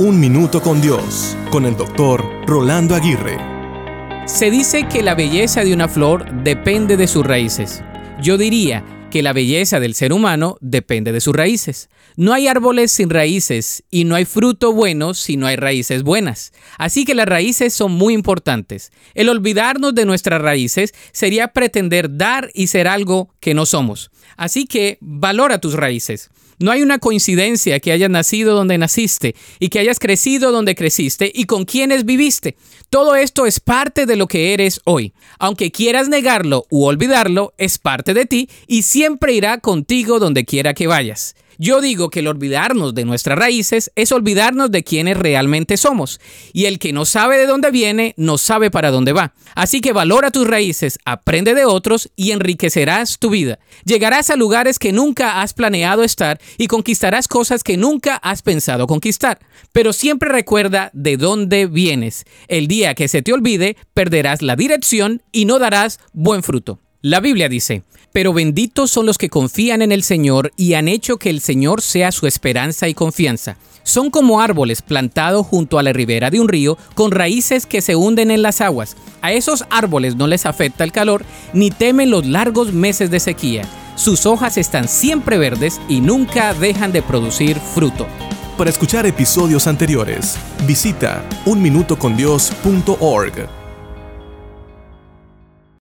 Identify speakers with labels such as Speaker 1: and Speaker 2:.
Speaker 1: Un Minuto con Dios, con el doctor Rolando Aguirre.
Speaker 2: Se dice que la belleza de una flor depende de sus raíces. Yo diría que la belleza del ser humano depende de sus raíces. No hay árboles sin raíces y no hay fruto bueno si no hay raíces buenas. Así que las raíces son muy importantes. El olvidarnos de nuestras raíces sería pretender dar y ser algo que no somos. Así que valora tus raíces. No hay una coincidencia que hayas nacido donde naciste y que hayas crecido donde creciste y con quienes viviste. Todo esto es parte de lo que eres hoy. Aunque quieras negarlo u olvidarlo, es parte de ti y siempre irá contigo donde quiera que vayas. Yo digo que el olvidarnos de nuestras raíces es olvidarnos de quienes realmente somos. Y el que no sabe de dónde viene, no sabe para dónde va. Así que valora tus raíces, aprende de otros y enriquecerás tu vida. Llegarás a lugares que nunca has planeado estar y conquistarás cosas que nunca has pensado conquistar. Pero siempre recuerda de dónde vienes. El día que se te olvide, perderás la dirección y no darás buen fruto. La Biblia dice, pero benditos son los que confían en el Señor y han hecho que el Señor sea su esperanza y confianza. Son como árboles plantados junto a la ribera de un río con raíces que se hunden en las aguas. A esos árboles no les afecta el calor ni temen los largos meses de sequía. Sus hojas están siempre verdes y nunca dejan de producir fruto.
Speaker 1: Para escuchar episodios anteriores, visita unminutocondios.org.